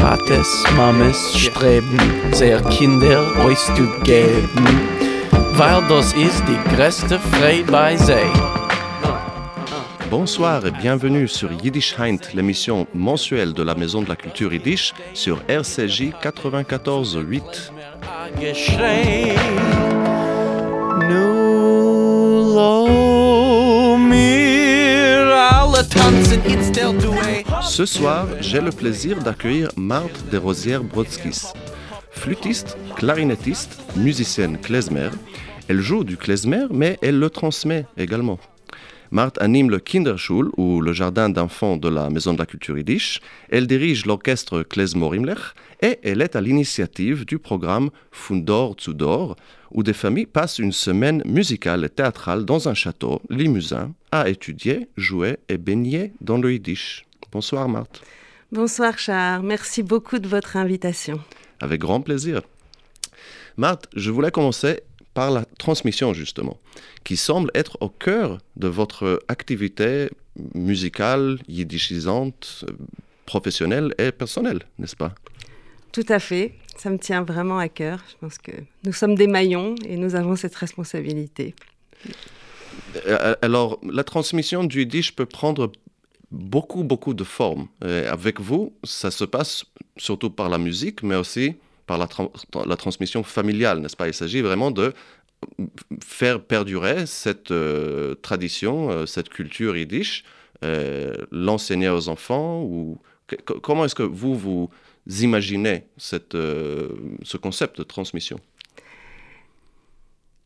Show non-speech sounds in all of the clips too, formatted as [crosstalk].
Tates, Mames streben, sehr Kinder auszugeben, weil das ist die größte Freude bei sie. Bonsoir et bienvenue sur Yiddish Heint, l'émission mensuelle de la Maison de la Culture Yiddish sur RCJ 94.8. Ce soir, j'ai le plaisir d'accueillir Marthe Desrosières-Brodskis. Flûtiste, clarinettiste, musicienne klezmer, elle joue du klezmer, mais elle le transmet également. Marthe anime le Kinderschul, ou le jardin d'enfants de la Maison de la Culture Yiddish. Elle dirige l'orchestre Klezmer Imlech et elle est à l'initiative du programme Fundor Zudor, où des familles passent une semaine musicale et théâtrale dans un château limousin à étudier, jouer et baigner dans le Yiddish. Bonsoir Marthe. Bonsoir Char, merci beaucoup de votre invitation. Avec grand plaisir. Marthe, je voulais commencer par la transmission justement, qui semble être au cœur de votre activité musicale, yiddishisante, professionnelle et personnelle, n'est-ce pas? Tout à fait, ça me tient vraiment à cœur. Je pense que nous sommes des maillons et nous avons cette responsabilité. Euh, Alors, la transmission du yiddish peut prendre beaucoup, beaucoup de formes. Et avec vous, ça se passe surtout par la musique, mais aussi par la, tra- la transmission familiale, n'est-ce pas? Il s'agit vraiment de faire perdurer cette euh, tradition, euh, cette culture yiddish, euh, l'enseigner aux enfants ou comment est-ce que vous vous imaginez cette, ce concept de transmission?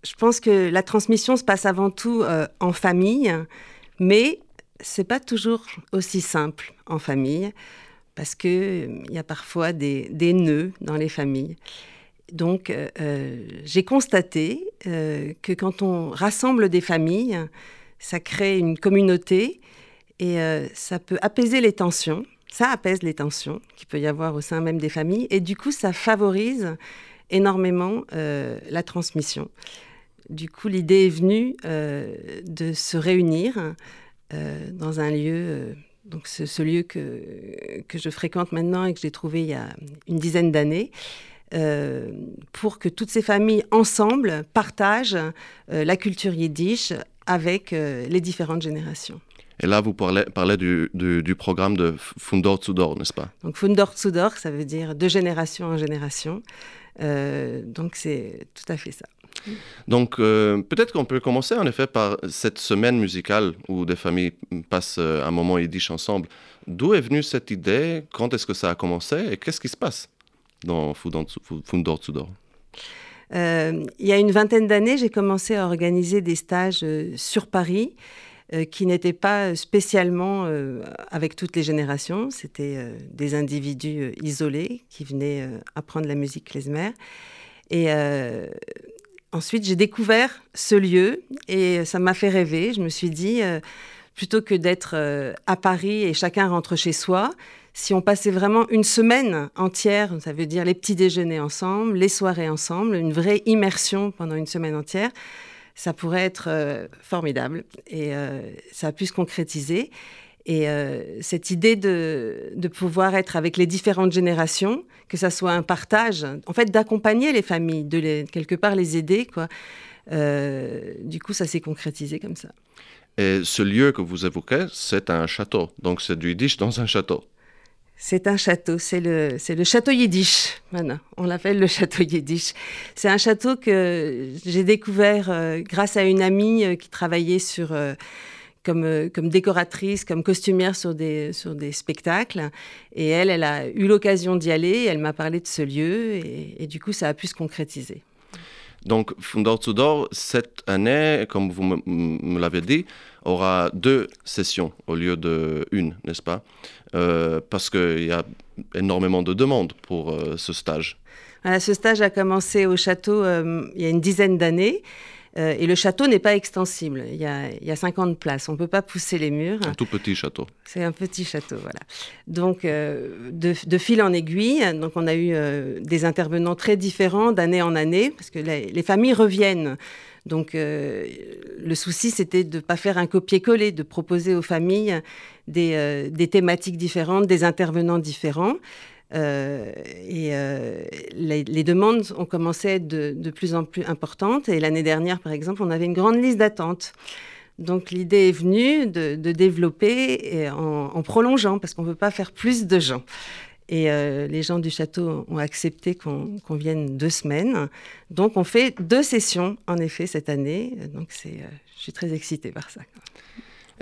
Je pense que la transmission se passe avant tout en famille, mais c'est pas toujours aussi simple en famille parce que euh, y a parfois des, nœuds dans les familles. Donc, euh, euh, j'ai constaté que quand on rassemble des familles, ça crée une communauté et ça peut apaiser les tensions. Ça apaise les tensions qu'il peut y avoir au sein même des familles et du coup, ça favorise énormément la transmission. Du coup, l'idée est venue de se réunir dans un lieu, donc ce, ce lieu que, que je fréquente maintenant et que j'ai trouvé il y a une dizaine d'années, euh, pour que toutes ces familles ensemble partagent euh, la culture yiddish avec euh, les différentes générations. Et là, vous parlez, parlez du, du- du programme de Fundor Zudor, n'est-ce pas? Donc Fundor Tsudor, ça veut dire de génération en génération. Donc c'est tout à fait ça. Donc, euh, peut-être qu'on peut commencer en effet par cette semaine musicale où des familles passent euh, un moment yiddish ensemble. D'où est venue cette idée? Quand est-ce que ça a commencé? Et qu'est-ce qui se passe dans Fundor Zudor Euh, il y a une vingtaine d'années, j'ai commencé à organiser des stages euh, sur Paris qui n'étaient pas spécialement avec toutes les générations. C'était des individus isolés qui venaient apprendre la musique klezmer. Et ensuite, j'ai découvert ce lieu et ça m'a fait rêver. Je me suis dit, euh, plutôt que d'être euh, à Paris et chacun rentre chez soi, si on passait vraiment une semaine entière, ça veut dire les petits déjeuners ensemble, les soirées ensemble, une vraie immersion pendant une semaine entière, ça pourrait être euh, formidable. Et ça a pu se concrétiser. Et euh, cette idée de, de pouvoir être avec les différentes générations, que ça soit un partage, en fait d'accompagner les familles, de les, quelque part les aider, quoi. Euh, du coup, ça s'est concrétisé comme ça. Et ce lieu que vous évoquez, c'est un château. Donc, c'est du yiddish dans un château. C'est un château, c'est le, c'est le château yiddish. Voilà, on l'appelle le château yiddish. C'est un château que j'ai découvert euh, grâce à une amie qui travaillait sur, comme, euh, comme décoratrice, comme costumière sur des, sur des spectacles. Et elle, elle a eu l'occasion d'y aller, elle m'a parlé de ce lieu, et, et du coup, ça a pu se concrétiser. Donc, Fundor Zudor, cette année, comme vous me, me l'avez dit, aura deux sessions au lieu de une, n'est-ce pas? Euh, Parce qu'il y a énormément de demandes pour euh, ce stage. Voilà, ce stage a commencé au château euh, il y a une dizaine d'années. Euh, et le château n'est pas extensible. Il y a, il y a 50 places. On ne peut pas pousser les murs. Un tout petit château. C'est un petit château, voilà. Donc, euh, de, de fil en aiguille, donc on a eu euh, des intervenants très différents d'année en année, parce que les, les familles reviennent. Donc, le souci, c'était de ne pas faire un copier-coller, de proposer aux familles des, des thématiques différentes, des intervenants différents. Et les, demandes ont commencé à être de, plus en plus importantes. Et l'année dernière, par exemple, on avait une grande liste d'attente. Donc l'idée est venue de, développer en, prolongeant, parce qu'on ne peut pas faire plus de gens. Et euh, les gens du château ont accepté qu'on vienne deux semaines. Donc on fait deux sessions, en effet, cette année. Donc euh, je suis très excitée par ça.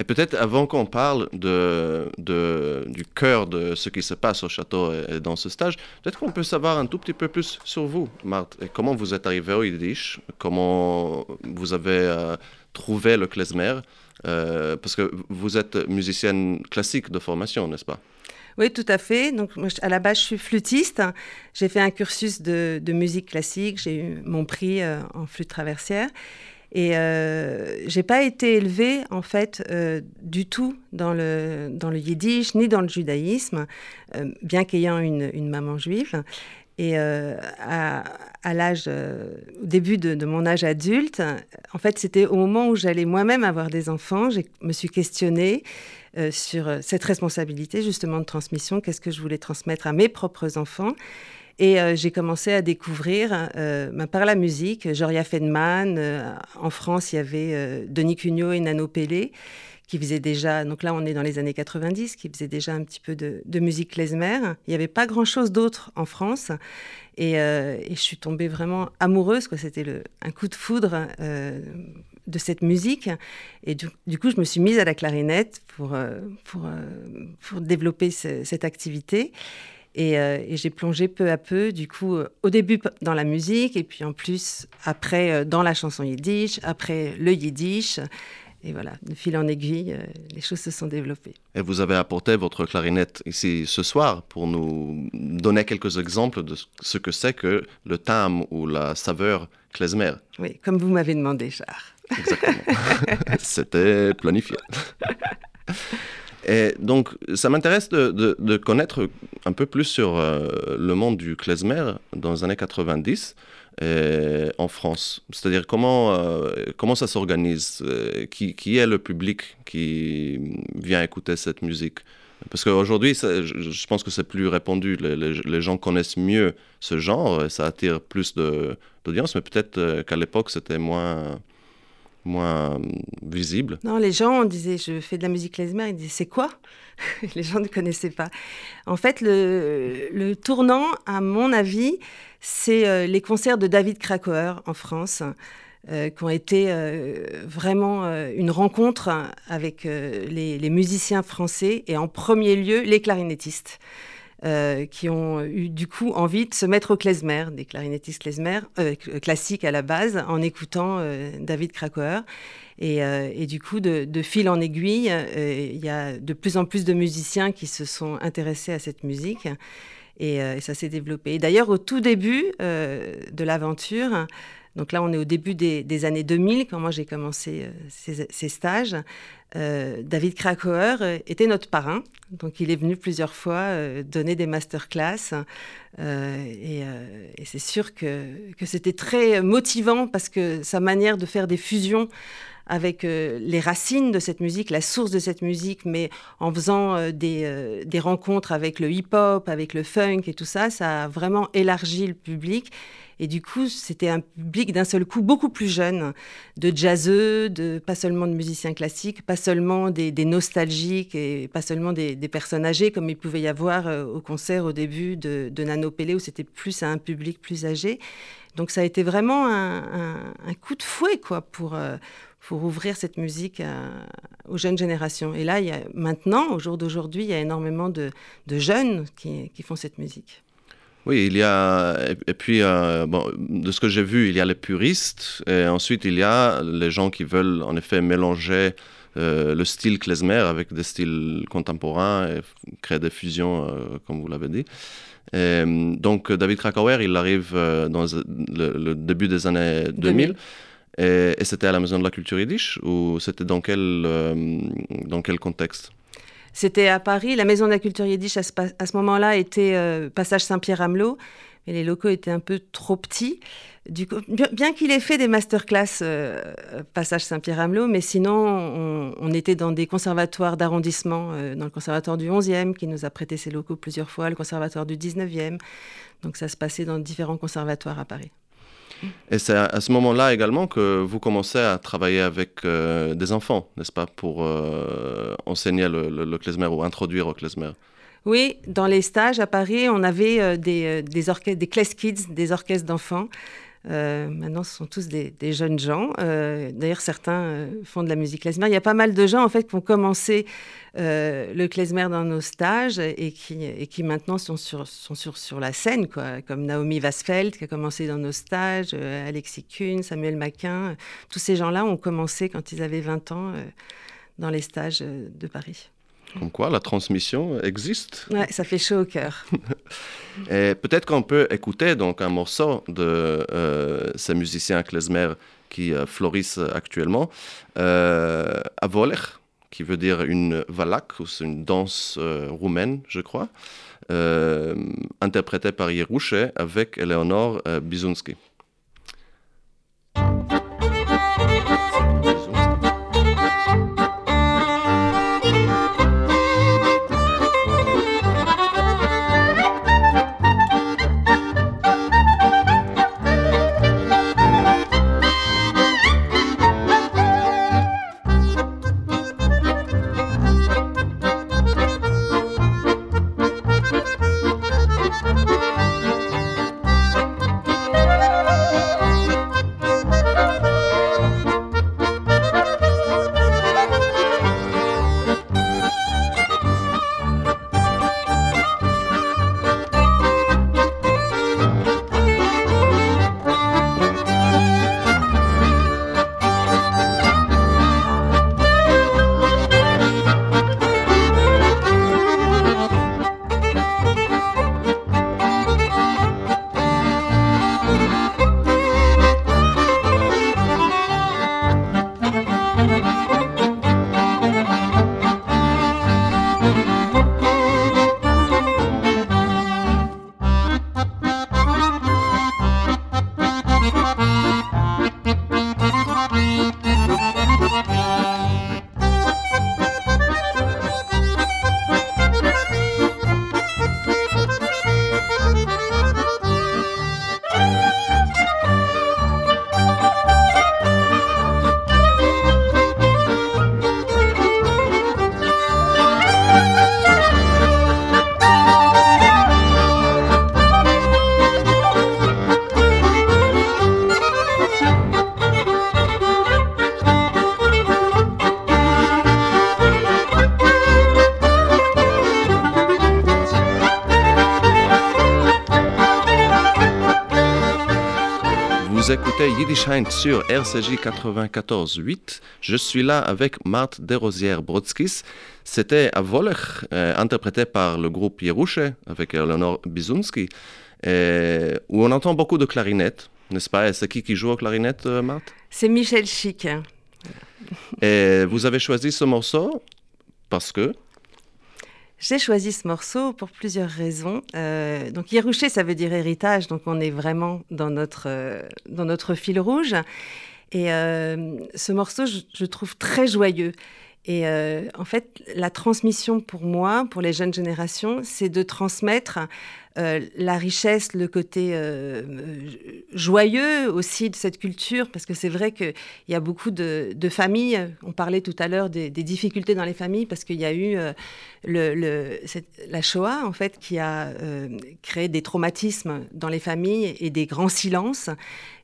Et peut-être avant qu'on parle de, du cœur de ce qui se passe au château et dans ce stage, peut-être qu'on peut savoir un tout petit peu plus sur vous, Marthe, et comment vous êtes arrivée au Yiddish, comment vous avez euh, trouver le klezmer euh, Parce que vous êtes musicienne classique de formation, n'est-ce pas? Oui, tout à fait. Donc, à la base, je suis flûtiste. J'ai fait un cursus de, musique classique. J'ai eu mon prix euh, en flûte traversière. Et euh, j'ai pas été élevée, en fait, euh, du tout dans le, dans le yiddish, ni dans le judaïsme, bien qu'ayant une, une, maman juive. Et euh, à, l'âge, euh, au début de, mon âge adulte, en fait, c'était au moment où j'allais moi-même avoir des enfants, je me suis questionnée euh, sur cette responsabilité justement de transmission, qu'est-ce que je voulais transmettre à mes propres enfants? Et j'ai commencé à découvrir ben, par la musique, Joria Feynman, en France, il y avait Denis Cugnot et Nano Pellé qui faisait déjà, donc là on est dans les années 90, qui faisait déjà un petit peu de, musique klezmer. Il n'y avait pas grand-chose d'autre en France. Euh, et, je suis tombée vraiment amoureuse. C'était un coup de foudre euh, de cette musique. Et du, coup, je me suis mise à la clarinette euh, pour développer cette activité. Et, et j'ai plongé peu à peu, du coup, au début dans la musique, et puis en plus, après, dans la chanson yiddish, après le yiddish. Et voilà, de fil en aiguille, euh, les choses se sont développées. Et vous avez apporté votre clarinette ici ce soir pour nous donner quelques exemples de ce que c'est que le thème ou la saveur klezmer. Oui, comme vous m'avez demandé, Char. Exactement. [laughs] C'était planifié. [laughs] Et donc, ça m'intéresse de, connaître un peu plus sur euh, le monde du klezmer dans les années 90 en France C'est-à-dire comment, euh, comment ça s'organise euh, qui, est le public qui vient écouter cette musique? Parce qu'aujourd'hui, je, pense que c'est plus répandu. Les, gens connaissent mieux ce genre, et ça attire plus d'audience, mais peut-être euh, qu'à l'époque, c'était moins moins visible. Non, les gens, on disait, je fais de la musique klezmer, ils disaient, c'est quoi? [laughs] Les gens ne connaissaient pas. En fait, le, le tournant, à mon avis, c'est euh, les concerts de David Krakauer en France. Euh, qui ont été euh, vraiment une rencontre avec les, musiciens français et en premier lieu les clarinettistes. Qui ont eu du coup envie de se mettre au klezmer, des clarinettistes klezmer, classiques à la base, en écoutant David Krakauer. Et, du coup, de, fil en aiguille, il y a de plus en plus de musiciens qui se sont intéressés à cette musique. Euh, et, ça s'est développé. D'ailleurs, au tout début euh, de l'aventure, donc là, on est au début des, années 2000, quand moi j'ai commencé euh, ces, stages. David Krakauer était notre parrain, donc il est venu plusieurs fois donner des masterclass. et, et c'est sûr que, c'était très motivant parce que sa manière de faire des fusions avec euh, les racines de cette musique, la source de cette musique, mais en faisant euh, euh, des, rencontres avec le hip-hop, avec le funk et tout ça, ça a vraiment élargi le public. Et du coup, c'était un public d'un seul coup beaucoup plus jeune, de jazzeux, de, pas seulement de musiciens classiques, pas seulement des, nostalgiques et pas seulement des, personnes âgées, comme il pouvait y avoir au concert au début de, Nano Pélé, où c'était plus un public plus âgé. Donc ça a été vraiment un, coup de fouet quoi, pour, pour ouvrir cette musique aux jeunes générations. Et là, maintenant, au jour d'aujourd'hui, il y a énormément de, jeunes qui, font cette musique. Oui, il y a, et, puis, euh, bon, de ce que j'ai vu, il y a les puristes, et ensuite il y a les gens qui veulent en effet mélanger euh, le style klezmer avec des styles contemporains et créer des fusions, euh, comme vous l'avez dit. donc David Krakauer, il arrive dans le, début des années 2000. Et, c'était à la Maison de la Culture Yiddish ou c'était dans quel, dans quel contexte? C'était à Paris. La Maison de la Culture Yiddish, à ce, moment-là, était euh, Passage Saint-Pierre-Amelot. mais les locaux étaient un peu trop petits. Du coup, bien qu'il ait fait des masterclass euh, Passage Saint-Pierre-Amelot, mais sinon, on, était dans des conservatoires d'arrondissement, euh, dans le conservatoire du 11e, qui nous a prêté ses locaux plusieurs fois, le conservatoire du 19e. Donc ça se passait dans différents conservatoires à Paris. Et c'est à ce moment-là également que vous commencez à travailler avec euh, des enfants, n'est-ce pas, pour enseigner le, le, le klezmer ou introduire au klezmer oui, dans les stages à Paris, on avait des, des, des class kids, des orchestres d'enfants. Euh, maintenant, ce sont tous des, jeunes gens. Euh, d'ailleurs, certains euh, font de la musique klezmer. Il y a pas mal de gens en fait qui ont commencé le klezmer dans nos stages et qui, et qui maintenant sont sur, sont sur, la scène, quoi, comme Naomi Vasfeld qui a commencé dans nos stages, Alexis Kuhn, Samuel Maquin. Tous ces gens-là ont commencé quand ils avaient 20 ans dans les stages de Paris. Comme quoi, la transmission existe. Ouais, ça fait chaud au cœur. [laughs] Et peut-être qu'on peut écouter donc un morceau de euh, ces musiciens klezmer qui euh, fleurissent actuellement, euh, Avoler, qui veut dire une valak, ou c'est une danse euh, roumaine, je crois, interprétée par Yerouche avec Eleonore Bizunski. Sur RCJ 94.8. Je suis là avec Marthe Desrosières-Brodskis. C'était à Voller, euh, interprété par le groupe Yerouche avec Eleonore Bizunski, où on entend beaucoup de clarinettes, n'est-ce pas? C'est qui qui joue aux clarinettes, euh, Marthe? C'est Michel Chic. Et vous avez choisi ce morceau parce que j'ai choisi ce morceau pour plusieurs raisons. Euh, donc Yerouché, ça veut dire héritage, donc on est vraiment dans notre, euh, fil rouge. Et euh, ce morceau, je, trouve très joyeux. Et en fait, la transmission pour moi, pour les jeunes générations, c'est de transmettre euh, la richesse, le côté euh, joyeux aussi de cette culture, parce que c'est vrai qu'il y a beaucoup de, familles, on parlait tout à l'heure des, difficultés dans les familles, parce qu'il y a eu euh, la Shoah, en fait, qui a créé des traumatismes dans les familles et des grands silences.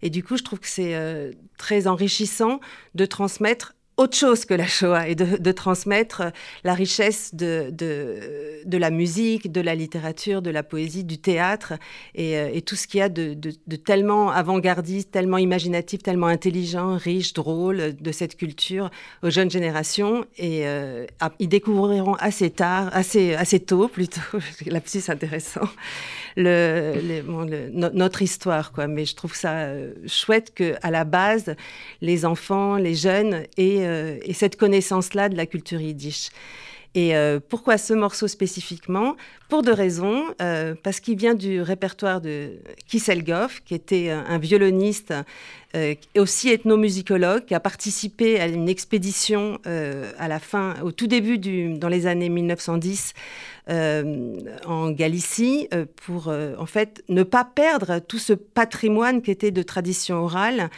Et du coup, je trouve que c'est très enrichissant de transmettre autre chose que la Shoah et de, transmettre la richesse de, de, la musique, de la littérature, de la poésie, du théâtre et, euh, tout ce qu'il y a de, tellement avant-gardiste, tellement imaginatif, tellement intelligent, riche, drôle de cette culture aux jeunes générations. Et euh, ils découvriront assez tard, assez, assez tôt plutôt, [laughs] c'est intéressant, le, notre histoire. Quoi. Mais je trouve ça euh, chouette qu'à la base, les enfants, les jeunes aient, euh, cette connaissance-là de la culture yiddish. Et euh, pourquoi ce morceau spécifiquement? Pour deux raisons. Euh, parce qu'il vient du répertoire de Kisselgoff, qui était un violoniste euh, et aussi ethnomusicologue, qui a participé à une expédition au tout début, dans les années 1910, en Galicie, pour en fait ne pas perdre tout ce patrimoine qui était de tradition orale.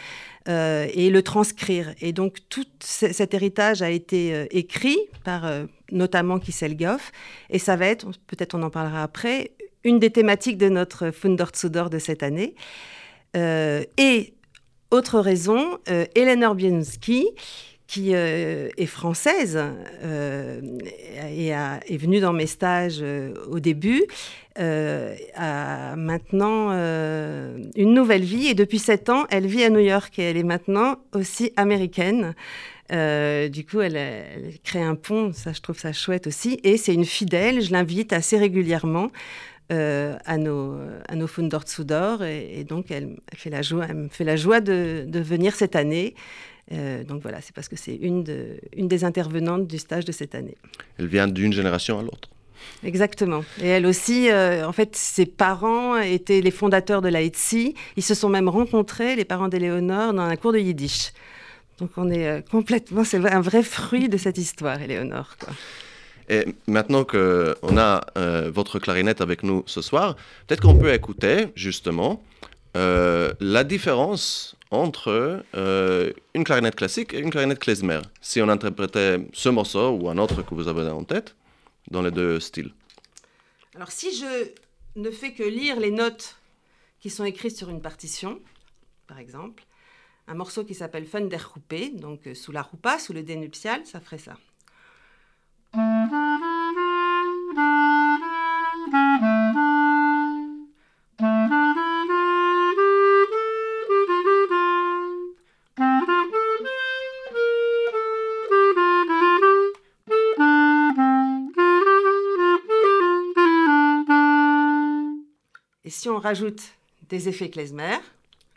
Et le transcrire. Et donc tout cet héritage a été écrit par notamment Kisselgoff. Et ça va être, peut-être on en parlera après, une des thématiques de notre Fundortsudor de cette année. Euh, et autre raison, euh, Hélène Orbienski, qui euh, est française et est venue dans mes stages au début, a maintenant une nouvelle vie et depuis sept ans, elle vit à New York et elle est maintenant aussi américaine. Euh, du coup, elle, crée un pont, ça je trouve ça chouette aussi. Et c'est une fidèle, je l'invite assez régulièrement euh, à nos, à nos. Et, et, donc, elle, fait la joie, elle me fait la joie de, de venir cette année. Euh, donc voilà, c'est parce que c'est une, de, une des intervenantes du stage de cette année. Elle vient d'une génération à l'autre. Exactement. Et elle aussi, en fait, ses parents étaient les fondateurs de la Ils se sont même rencontrés, les parents d'Éléonore, dans un cours de yiddish. Donc on est euh, complètement, c'est un vrai fruit de cette histoire, Éléonore. Et maintenant qu'on a euh, votre clarinette avec nous ce soir, peut-être qu'on peut écouter justement euh, la différence entre une clarinette classique et une clarinette klezmer, si on interprétait ce morceau ou un autre que vous avez en tête dans les deux styles. Alors si je ne fais que lire les notes qui sont écrites sur une partition, par exemple, un morceau qui s'appelle Fun der donc euh, sous la roupa, sous le dénuptial, ça ferait ça. Rajoute des effets klezmer,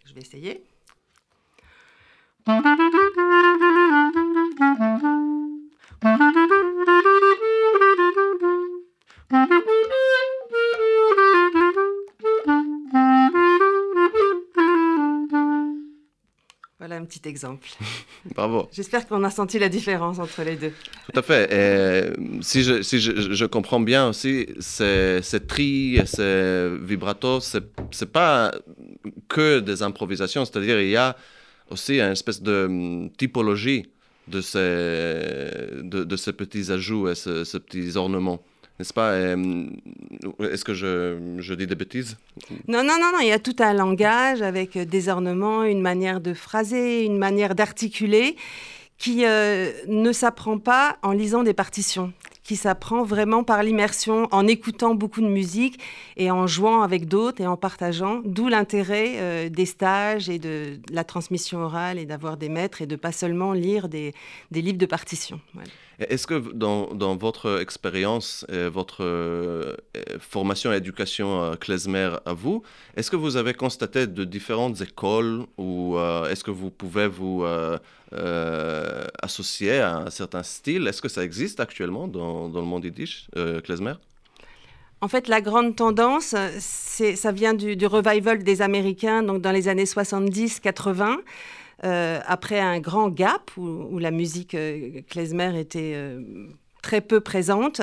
je vais essayer. Voilà un petit exemple. Bravo. J'espère qu'on a senti la différence entre les deux. Tout à fait. Et si je, si je, je comprends bien aussi, ces, ces tri ces ce n'est pas que des improvisations, c'est-à-dire il y a aussi une espèce de hum, typologie de ces, de, ces petits ajouts et ces, petits ornements. N'est-ce pas? Hum, Est-ce que je, je, dis des bêtises? Non, non, non, non. Il y a tout un langage avec des ornements, une manière de phraser, une manière d'articuler qui euh, ne s'apprend pas en lisant des partitions qui s'apprend vraiment par l'immersion, en écoutant beaucoup de musique et en jouant avec d'autres et en partageant, d'où l'intérêt euh, des stages et de, la transmission orale et d'avoir des maîtres et de pas seulement lire des, livres de partition. Est-ce que dans, dans, votre expérience, votre euh, formation et éducation à klezmer à vous, est-ce que vous avez constaté de différentes écoles ou euh, est-ce que vous pouvez vous euh, associé à un certain style? Est-ce que ça existe actuellement dans, dans le monde yiddish, euh, klezmer? En fait, la grande tendance, ça vient du, revival des Américains, donc dans les années 70-80, euh, après un grand gap où, la musique klezmer était très peu présente.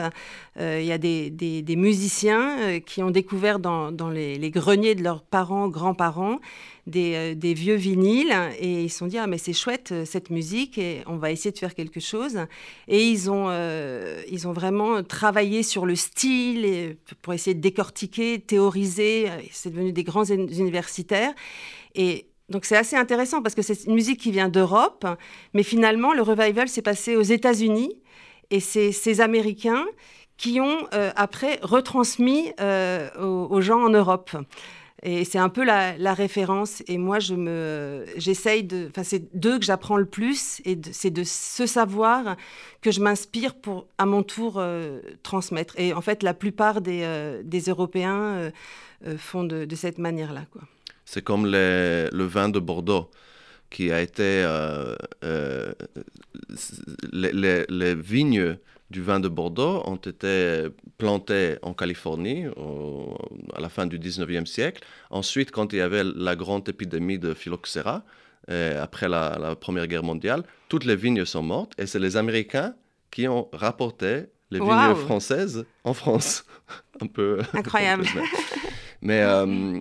Il y a des, musiciens qui ont découvert dans, les, greniers de leurs parents, grands-parents, euh, des, vieux vinyles. Et ils se sont dit ah mais c'est chouette euh, cette musique et on va essayer de faire quelque chose. Et ils ont euh, ils ont vraiment travaillé sur le style pour essayer de décortiquer théoriser. C'est devenu des grands universitaires. Et donc c'est assez intéressant parce que c'est une musique qui vient d'Europe mais finalement le revival s'est passé aux États-Unis et c'est ces Américains qui ont après retransmis aux, gens en Europe. Et c'est un peu la, référence. Et moi, je me, j'essaye de. Enfin, c'est d'eux que j'apprends le plus. Et c'est de ce savoir que je m'inspire pour, à mon tour, euh, transmettre. Et en fait, la plupart des, euh, des Européens euh, font de, de, cette manière-là. Quoi. C'est comme les, le vin de Bordeaux qui a été. les, les, les vignes du vin de Bordeaux ont été plantés en Californie à la fin du 19e siècle. Ensuite, quand il y avait la grande épidémie de phylloxéra, euh, après la, Première Guerre mondiale, toutes les vignes sont mortes et c'est les Américains qui ont rapporté les vignes françaises en France. [laughs] Un peu incroyable. Mais euh,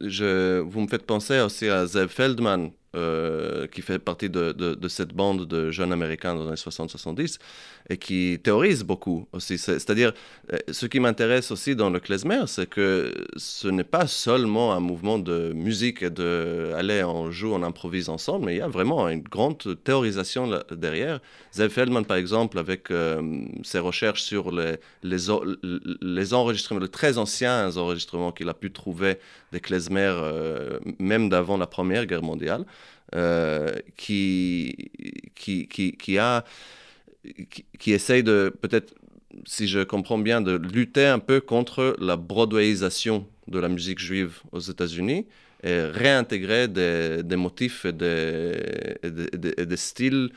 je, vous me faites penser aussi à Zev Feldman, euh, qui fait partie de, de, cette bande de jeunes américains dans les 60-70 et qui théorise beaucoup aussi. C'est-à-dire, euh, ce qui m'intéresse aussi dans le klezmer, c'est que ce n'est pas seulement un mouvement de musique et de aller, on joue, on improvise ensemble, mais il y a vraiment une grande théorisation derrière. Zev Feldman, par exemple, avec euh, ses recherches sur les, les, les, enregistrements, les très anciens enregistrements qu'il a pu trouver des klezmer, même d'avant la Première Guerre mondiale, euh, qui, qui, qui, qui, a, qui, essaye de, peut-être, si je comprends bien, de lutter un peu contre la broadwayisation de la musique juive aux États-Unis et réintégrer des, des motifs et des, des, styles,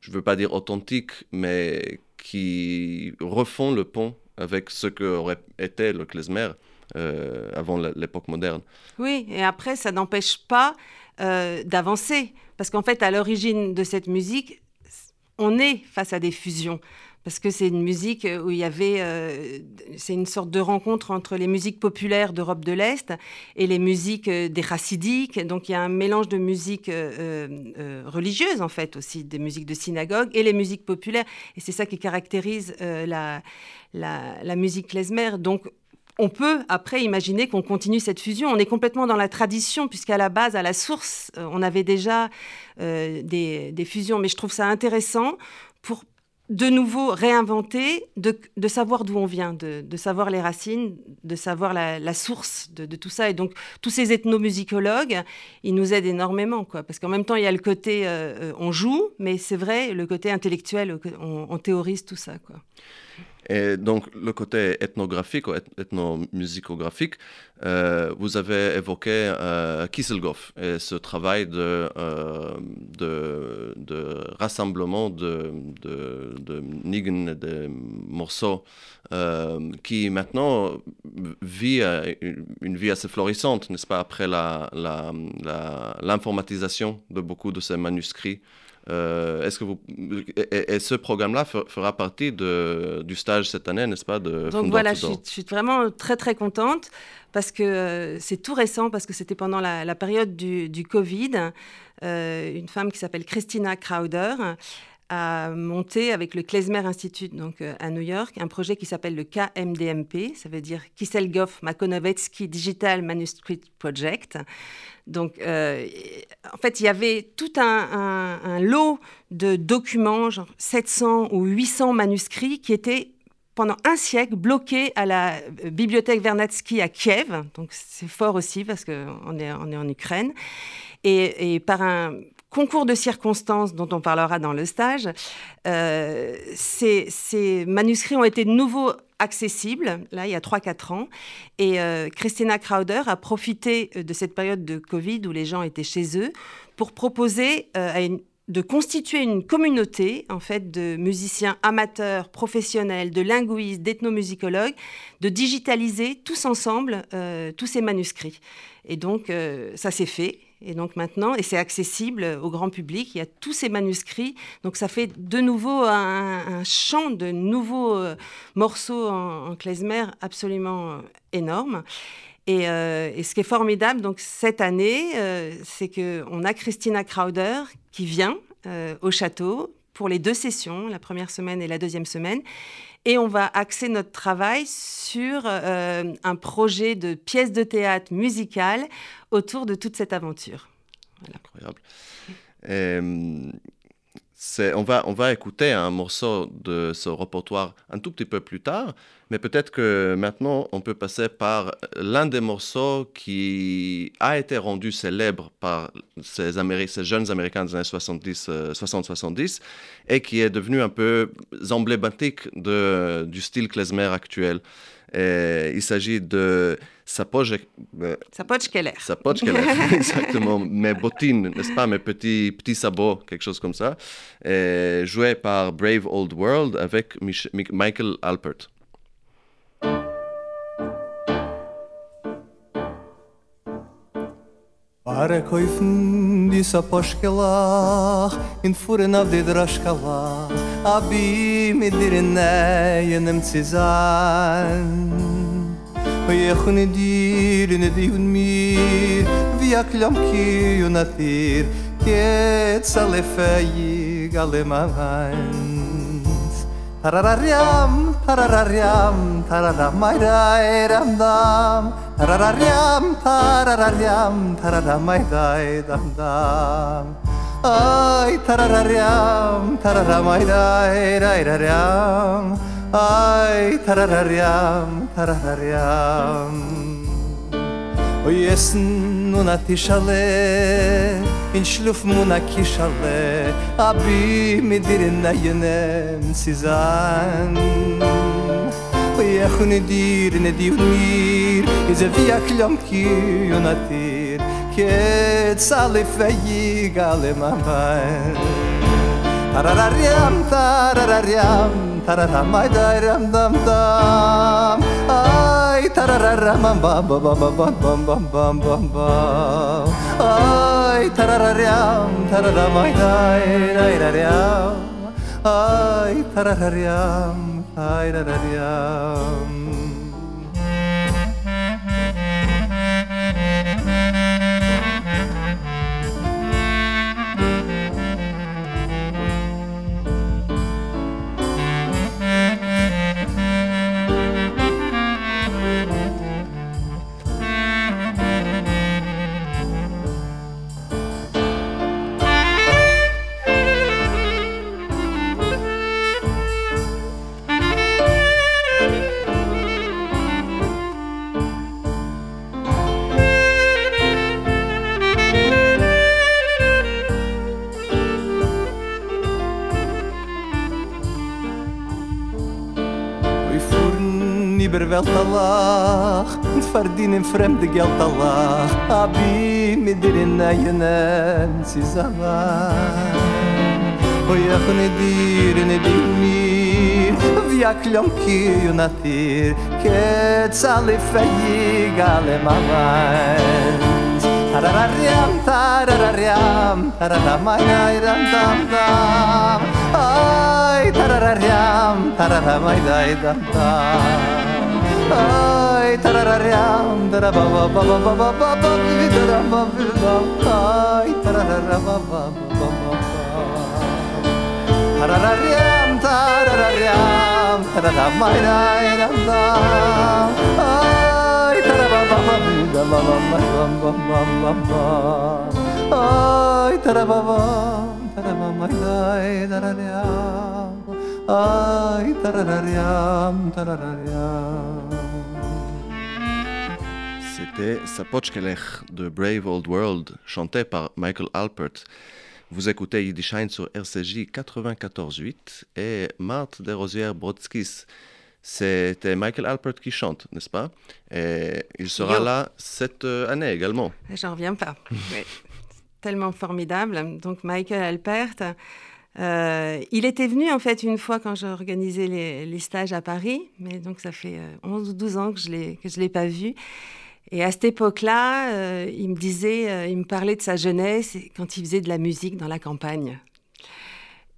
je ne veux pas dire authentiques, mais qui refont le pont avec ce qu'aurait été le klezmer euh, avant l'époque moderne. Oui, et après, ça n'empêche pas euh, d'avancer. Parce qu'en fait, à l'origine de cette musique, on est face à des fusions. Parce que c'est une musique où il y avait. Euh, c'est une sorte de rencontre entre les musiques populaires d'Europe de l'Est et les musiques euh, des chassidiques. Donc il y a un mélange de musiques religieuses, en fait, aussi, des musiques de synagogue et les musiques populaires. Et c'est ça qui caractérise la, musique klezmer. Donc on peut après imaginer qu'on continue cette fusion. On est complètement dans la tradition, puisqu'à la base, à la source, euh, on avait déjà euh, des, fusions. Mais je trouve ça intéressant pour de nouveau réinventer, de, savoir d'où on vient, de, savoir les racines, de savoir la, source de, tout ça. Et donc, tous ces ethnomusicologues, ils nous aident énormément, quoi. Parce qu'en même temps, il y a le côté, euh, on joue, mais c'est vrai, le côté intellectuel, on, on théorise tout ça, quoi. Et donc, le côté ethnographique ou ethnomusicographique, euh, vous avez évoqué euh, Kisselgoff et ce travail de, euh, de, de, rassemblement de, de, de de morceaux, qui maintenant vit une vie assez florissante, n'est-ce pas, après l'informatisation la, la, de beaucoup de ces manuscrits. Euh, est-ce que vous et, ce programme-là fera partie de, du stage cette année, n'est-ce pas de Donc voilà, je suis, vraiment très très contente parce que euh, c'est tout récent parce que c'était pendant la, période du, du Covid. Euh, une femme qui s'appelle Christina Crowder a monté avec le Klezmer Institute donc à New York un projet qui s'appelle le KMDMP, ça veut dire Kiselgov Makonovetsky Digital Manuscript Project. Donc, euh, en fait, il y avait tout un, lot de documents, genre 700 ou 800 manuscrits, qui étaient pendant un siècle bloqués à la euh, bibliothèque Vernadsky à Kiev. Donc, c'est fort aussi parce qu'on est, on est en Ukraine. Et, par un concours de circonstances dont on parlera dans le stage, euh, ces, manuscrits ont été de nouveau accessible, là, il y a 3-4 ans. Et euh, Christina Crowder a profité euh, de cette période de Covid où les gens étaient chez eux pour proposer de constituer une communauté en fait de musiciens amateurs, professionnels, de linguistes, d'ethnomusicologues, de digitaliser tous ensemble tous ces manuscrits. Et donc ça s'est fait. Et donc maintenant, et c'est accessible au grand public, il y a tous ces manuscrits. Donc ça fait de nouveau un, champ de nouveaux euh, morceaux en, klezmer absolument euh, énorme. Euh, et, ce qui est formidable, donc cette année, c'est qu'on a Christina Crowder qui vient au château pour les deux sessions, la première semaine et la deuxième semaine. Et on va axer notre travail sur euh, un projet de pièce de théâtre musicale autour de toute cette aventure. Incroyable. Euh, on, va, on va écouter un morceau de ce repertoire un tout petit peu plus tard, mais peut-être que maintenant on peut passer par l'un des morceaux qui a été rendu célèbre par ces, ces jeunes Américains des années 70, 60-70 euh, et qui est devenu un peu emblématique de, du style klezmer actuel. Et il s'agit de. Sapoj Keller, [laughs] exactement. Mes bottines, n'est-ce pas, mes petits, petits sabots, quelque chose comme ça. Et joué par Brave Old World avec Michael Alpert. Koifen poschkelach in furen av de a bi mit dir nei in dem Oy khun dir ne di un mir. Vi a klam ki un atir ket sale fayi gale mavan Tarararyam, tarararyam, tararam, mairai, ramdam Tarararyam, tarararyam, tararam, mairai, ramdam Ay tarararam tararam ay dai dai raram Ay tarararam tarararam Oy essen nun at ishale in shluf mun a kishale abi mit dir naynem sizan Oy khun dir ne dir iz a vi a klomki kids ali fayi gale mamay tarararyam tarararyam tararamay daram dam dam ay tarararam bam bam bam bam bam bam bam bam bam bam ay tarararyam tararamay dai dai dai ay tarararyam ay tarararyam der Welt a lach Und verdienen fremde Geld a Abi mit dir in Neuen Sie is a lach Oh, ne dir, ne dir mir. Wie a klonki und a tir Ketz a le feig, a le ma wein Tarararriam, tarararriam Tararam, ay, ay, dam, dam, dam. Ay, tarararriam, tararam, ay, ay, dam, dam, dam. Ay tarararam tarababababababab tarabababab ay tarararababababab tarararam tarararam tararamayram ay tarababababababababab ay tarababab taramamayray tarararam ay tarararam tarararam C'était Sapotchkelech de Brave Old World, chanté par Michael Alpert. Vous écoutez Yiddishine sur RCJ 94.8 et Marthe Desrosières Brodskis. C'était Michael Alpert qui chante, n'est-ce pas? Et il sera là cette euh, année également. J'en reviens pas. [laughs] Tellement formidable. Donc Michael Alpert, euh, il était venu en fait une fois quand j'organisais les, les stages à Paris, mais donc ça fait 11 euh, ou 12 ans que je ne l'ai pas vu. Et à cette époque-là, euh, il me disait, euh, il me parlait de sa jeunesse quand il faisait de la musique dans la campagne.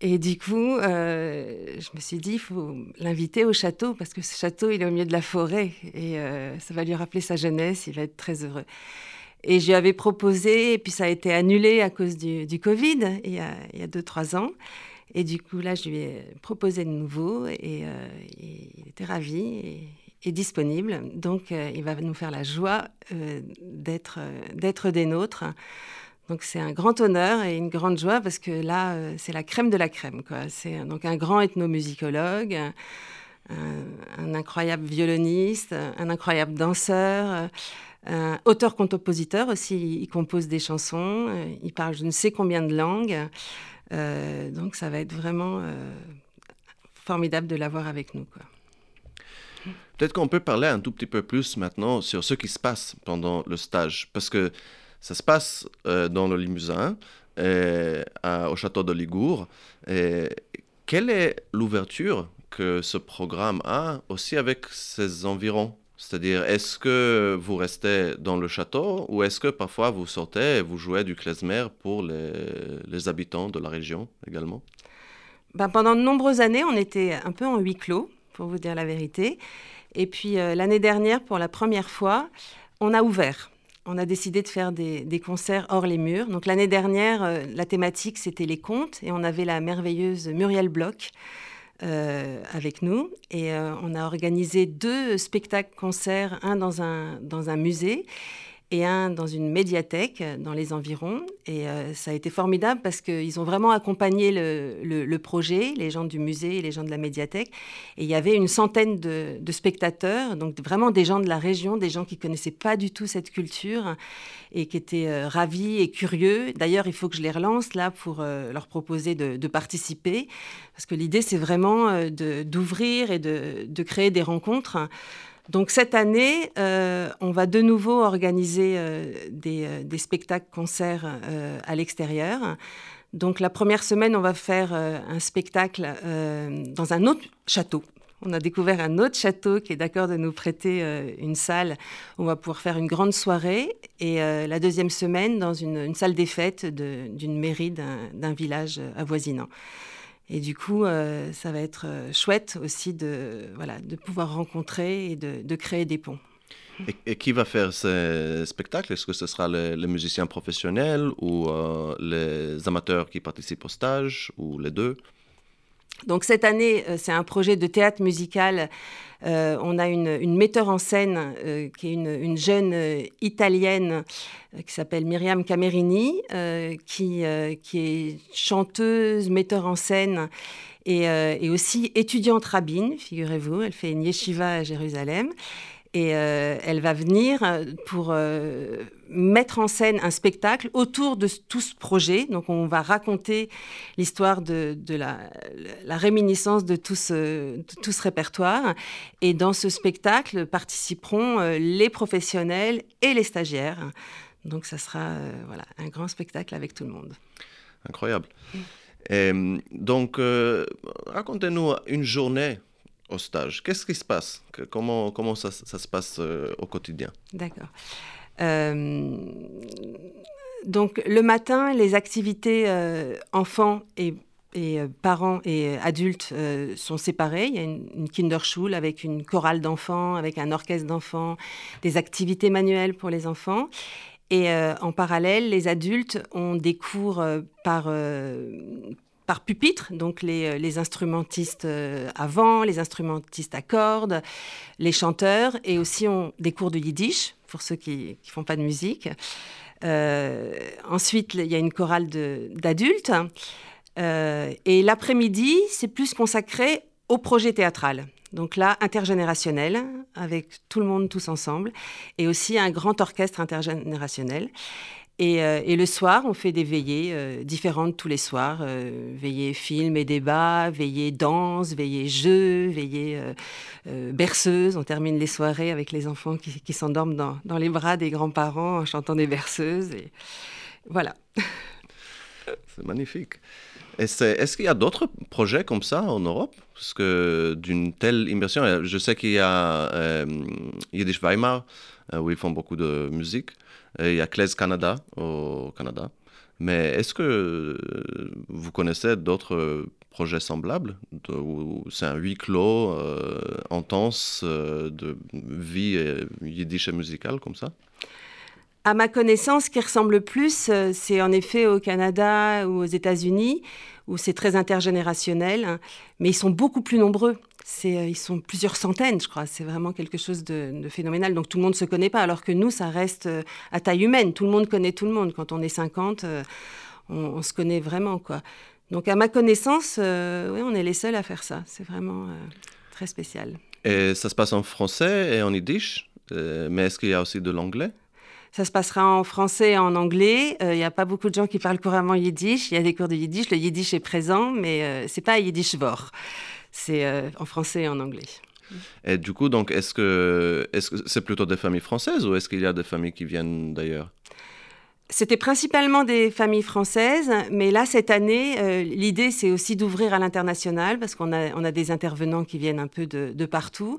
Et du coup, euh, je me suis dit, il faut l'inviter au château, parce que ce château, il est au milieu de la forêt, et ça va lui rappeler sa jeunesse, il va être très heureux. Et je lui avais proposé, et puis ça a été annulé à cause du, Covid, il y a 2-3 ans. Et du coup, là, je lui ai proposé de nouveau, et, il était ravi. Est disponible. Donc, euh, il va nous faire la joie euh, d'être euh, d'être des nôtres. Donc, c'est un grand honneur et une grande joie parce que là, c'est la crème de la crème. C'est donc un grand ethnomusicologue, un, incroyable violoniste, un incroyable danseur. Un auteur-compositeur aussi, il compose des chansons, il parle je ne sais combien de langues, donc ça va être vraiment formidable de l'avoir avec nous. Quoi. Peut-être qu'on peut parler un tout petit peu plus maintenant sur ce qui se passe pendant le stage, parce que ça se passe euh, dans le Limousin, euh, au château de Ligour. Quelle est l'ouverture que ce programme a aussi avec ses environs? C'est-à-dire, est-ce que vous restez dans le château ou est-ce que parfois vous sortez et vous jouez du klezmer pour les, habitants de la région également? Ben, Pendant de nombreuses années, on était un peu en huis clos, pour vous dire la vérité. Et puis euh, l'année dernière, pour la première fois, on a ouvert. On a décidé de faire des, concerts hors les murs. Donc l'année dernière, euh, la thématique, c'était les contes et on avait la merveilleuse Muriel Bloch euh, avec nous. Et on a organisé deux spectacles-concerts, un dans un, dans un musée et un dans une médiathèque dans les environs. Et euh, ça a été formidable parce qu'ils ont vraiment accompagné le, le, projet, les gens du musée et les gens de la médiathèque. Et il y avait une centaine de, spectateurs, donc vraiment des gens de la région, des gens qui connaissaient pas du tout cette culture et qui étaient euh, ravis et curieux. D'ailleurs, il faut que je les relance là pour euh, leur proposer de, de, participer parce que l'idée, c'est vraiment d'ouvrir et de, de créer des rencontres. Donc cette année, euh, on va de nouveau organiser euh, euh, des, spectacles-concerts à l'extérieur. Donc la première semaine, on va faire un spectacle dans un autre château. On a découvert un autre château qui est d'accord de nous prêter une salle on va pouvoir faire une grande soirée. Et la deuxième semaine, dans une salle des fêtes d'une mairie d'un village avoisinant. Et du coup, euh, ça va être euh, chouette aussi de, voilà, de pouvoir rencontrer et de, créer des ponts. Et, qui va faire ces spectacles Est-ce que ce sera les, musiciens professionnels ou euh, les amateurs qui participent au stage ou les deux? Donc cette année, c'est un projet de théâtre musical euh, on a une, metteur en scène euh, qui est une, jeune euh, italienne qui s'appelle Myriam Camerini, qui, est chanteuse, metteur en scène et, et aussi étudiante rabbine, figurez-vous. Elle fait une yeshiva à Jérusalem. Et euh, elle va venir euh, pour euh, mettre en scène un spectacle autour de tout ce projet. Donc on va raconter l'histoire de, la, réminiscence de tout, ce, tout ce répertoire. Et dans ce spectacle participeront les professionnels et les stagiaires. Donc ça sera voilà, un grand spectacle avec tout le monde. Incroyable. donc racontez-nous une journée stage. Qu'est-ce qui se passe? Comment, comment ça, se passe euh, au quotidien? D'accord. Euh, donc le matin, les activités euh, enfants et, parents et adultes sont séparées. Il y a une, une Kinderschule avec une chorale d'enfants, avec un orchestre d'enfants, des activités manuelles pour les enfants. Et en parallèle, les adultes ont des cours par, par pupitre, donc les, euh, instrumentistes euh, avant, les instrumentistes à cordes, les chanteurs, et aussi des cours de yiddish pour ceux qui ne font pas de musique. Euh, ensuite, il y a une chorale d'adultes. et l'après-midi, c'est plus consacré au projet théâtral. Donc là, intergénérationnel, avec tout le monde tous ensemble, et aussi un grand orchestre intergénérationnel. Euh, et, le soir, on fait des veillées euh, différentes tous les soirs. Euh, veillées films et débats, veillées danse, veillées jeux, veillées berceuses. On termine les soirées avec les enfants qui, s'endorment dans, les bras des grands-parents en chantant des berceuses. Voilà. C'est magnifique. Est-ce qu'il y a d'autres projets comme ça en Europe? Parce que d'une telle immersion, je sais qu'il y a Yiddish Weimar, où ils font beaucoup de musique il y a Claise Canada au Canada. Mais est-ce que euh, vous connaissez d'autres projets semblables? C'est un huis clos euh, intense euh, de vie yiddish et musicale comme ça? À ma connaissance, ce qui ressemble le plus, c'est en effet au Canada ou aux États-Unis, où c'est très intergénérationnel, hein. mais ils sont beaucoup plus nombreux. Euh, ils sont plusieurs centaines, je crois. C'est vraiment quelque chose de, phénoménal. Donc tout le monde ne se connaît pas, alors que nous, ça reste euh, à taille humaine. Tout le monde connaît tout le monde. Quand on est 50, euh, on, se connaît vraiment. quoi. Donc à ma connaissance, oui, on est les seuls à faire ça. C'est vraiment très spécial. Et ça se passe en français et en yiddish, mais est-ce qu'il y a aussi de l'anglais? Ça se passera en français et en anglais. Il n'y a pas beaucoup de gens qui parlent couramment yiddish. Il y a des cours de yiddish. Le yiddish est présent, mais ce c'est pas yiddish vor c'est euh, en français et en anglais. Et du coup, donc, est-ce que est-ce que c'est plutôt des familles françaises ou est-ce qu'il y a des familles qui viennent d'ailleurs? C'était principalement des familles françaises, mais là, cette année, euh, l'idée, c'est aussi d'ouvrir à l'international, parce qu'on a, on a des intervenants qui viennent un peu de, de partout.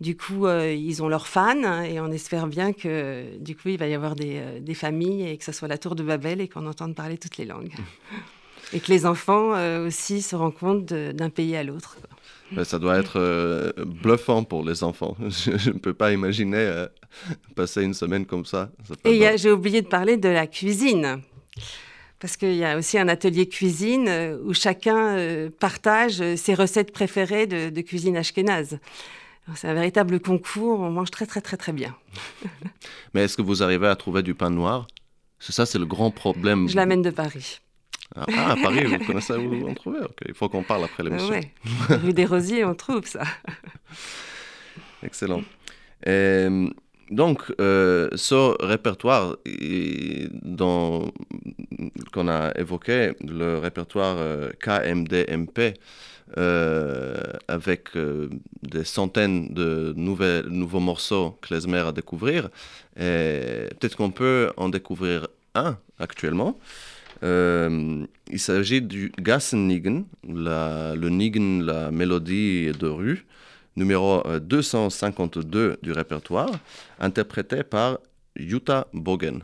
Du coup, euh, ils ont leurs fans et on espère bien que du coup, il va y avoir des, euh, des familles et que ce soit la tour de Babel et qu'on entende parler toutes les langues. [laughs] et que les enfants euh, aussi se rendent compte d'un pays à l'autre. Ça doit être euh, bluffant pour les enfants. [laughs] Je ne peux pas imaginer euh, passer une semaine comme ça. Ça Et j'ai oublié de parler de la cuisine. Parce qu'il y a aussi un atelier cuisine où chacun partage ses recettes préférées de, de cuisine ashkénaze. C'est un véritable concours, on mange très très très très bien. [laughs] Mais est-ce que vous arrivez à trouver du pain noir? C'est ça, c'est le grand problème. Je l'amène de Paris. Ah, ah, à Paris, vous connaissez où vous en trouvez Ok, Il faut qu'on parle après Euh, l'émission. ouais. Rue des Rosiers, on trouve ça. [laughs] Excellent. Et, donc, euh, ce répertoire qu'on a évoqué, le répertoire euh, KMDMP, euh, avec euh, des centaines de nouveaux morceaux klezmer à découvrir, peut-être qu'on peut en découvrir un actuellement. Euh, il s'agit du Gassennigen, le Nigen, la mélodie de rue, numéro euh, 252 du répertoire, interprété par Jutta Bogen.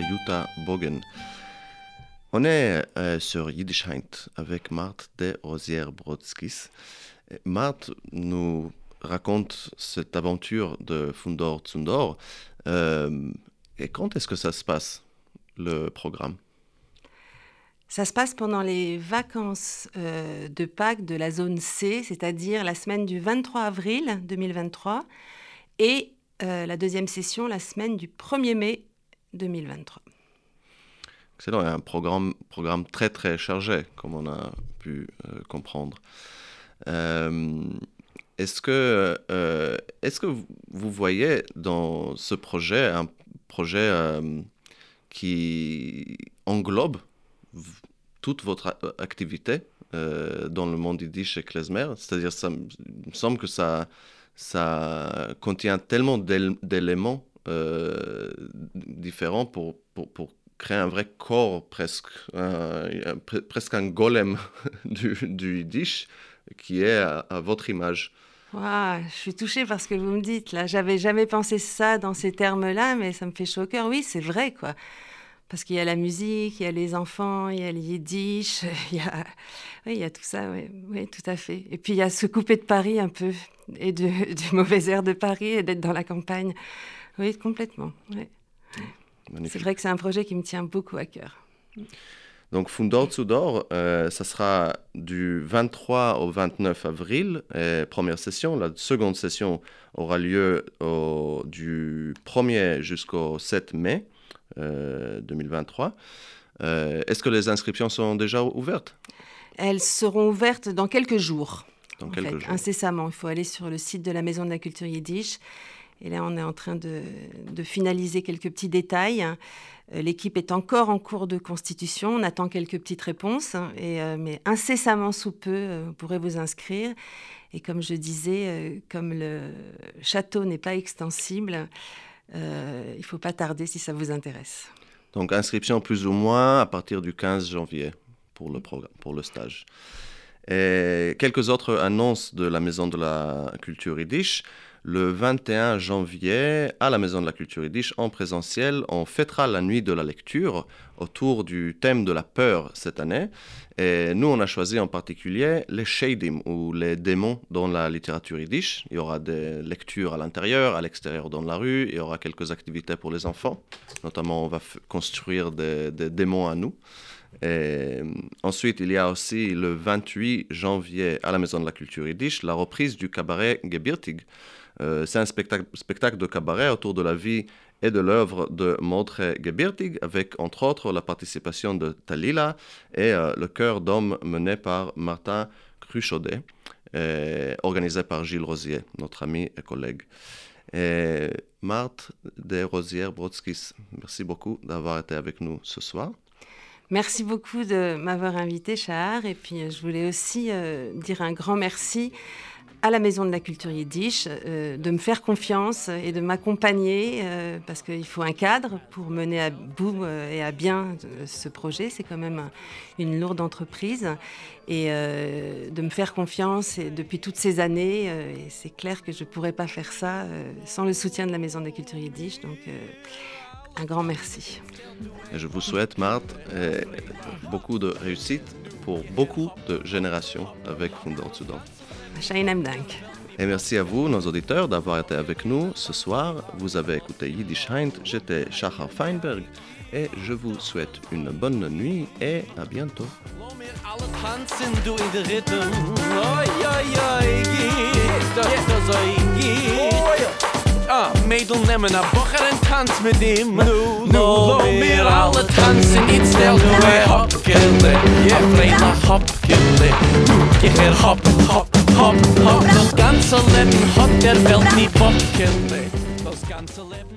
Jutta Bogen. On est euh, sur Yiddish avec Marthe de Rosière-Brodskis. Marthe nous raconte cette aventure de Fundor Tsundor. Euh, et quand est-ce que ça se passe, le programme? Ça se passe pendant les vacances euh, de Pâques de la zone C, c'est-à-dire la semaine du 23 avril 2023 et euh, la deuxième session la semaine du 1er mai 2023. Excellent, un programme, très très chargé, comme on a pu euh, comprendre. est-ce que, est-ce que vous voyez dans ce projet un projet qui englobe toute votre activité euh, dans le monde yiddish et klezmer? C'est-à-dire, ça me semble que ça, ça contient tellement d'éléments euh, différents pour, pour, pour, créer un vrai corps presque, presque un golem [laughs] du, du yiddish qui est à, votre image. je suis touchée par ce que vous me dites là. J'avais jamais pensé ça dans ces termes-là, mais ça me fait chaud au cœur. Oui, c'est vrai quoi. Parce qu'il y a la musique, il y a les enfants, il y a les yiddish, [laughs] il y a, oui, il y a tout ça, oui, oui, tout à fait. Et puis il y a se couper de Paris un peu, et de, [laughs] du mauvais air de Paris, et d'être dans la campagne. Oui, complètement. C'est vrai que c'est un projet qui me tient beaucoup à cœur. Donc Fundor Sudor, euh, ça sera du 23 au 29 avril, première session. La seconde session aura lieu du 1er jusqu'au 7 mai. 2023. Euh, euh, est-ce que les inscriptions sont déjà ouvertes? Elles seront ouvertes dans quelques jours. Dans quelques jours. Incessamment. Il faut aller sur le site de la Maison de la Culture Yiddish. Et là, on est en train de, finaliser quelques petits détails. Euh, l'équipe est encore en cours de constitution. On attend quelques petites réponses. Et, mais incessamment sous peu, vous pourrez vous inscrire. Et comme je disais, comme le château n'est pas extensible, euh, il ne faut pas tarder si ça vous intéresse. Donc inscription plus ou moins à partir du 15 janvier pour le, programme, pour le stage. Et quelques autres annonces de la Maison de la Culture Yiddish. Le 21 janvier, à la Maison de la Culture Yiddish, en présentiel, on fêtera la nuit de la lecture autour du thème de la peur cette année. Et nous, on a choisi en particulier les shadim, ou les démons dans la littérature yiddish. Il y aura des lectures à l'intérieur, à l'extérieur dans la rue. Il y aura quelques activités pour les enfants. Notamment, on va construire des, démons à nous. Et ensuite, il y a aussi le 28 janvier à la Maison de la Culture Yiddish la reprise du cabaret Gebirtig. Euh, c'est un spectacle, de cabaret autour de la vie et de l'œuvre de Mordre Gebirtig, avec entre autres la participation de Talila et euh, le chœur d'hommes mené par Martin Cruchaudet, organisé par Gilles Rosier, notre ami et collègue. Et Marthe de Rosière-Brodskis, merci beaucoup d'avoir été avec nous ce soir. Merci beaucoup de m'avoir invité, Chahar. Et puis, je voulais aussi euh, dire un grand merci à la Maison de la Culture Yiddish euh, de me faire confiance et de m'accompagner euh, parce qu'il faut un cadre pour mener à bout euh, et à bien ce projet. C'est quand même une lourde entreprise et de me faire confiance depuis toutes ces années. c'est clair que je ne pourrais pas faire ça sans le soutien de la Maison de la Culture Yiddish. Donc un grand merci. Je vous souhaite, Marthe, beaucoup de réussite pour beaucoup de générations avec Fundor Sudan. Et merci à vous, nos auditeurs, d'avoir été avec nous ce soir. Vous avez écouté Yiddish Heint, j'étais Shachar Feinberg et je vous souhaite une bonne nuit et à bientôt. Ah, Mädel nemmen a bocher en tanz mit ihm Nu, nu, lo mir alle tanzen It stel du e hopkille Je freila hopkille Nu, je her hop, hopp, hopp, das ganze Leben hat der Welt nie Bock, das ganze Leben.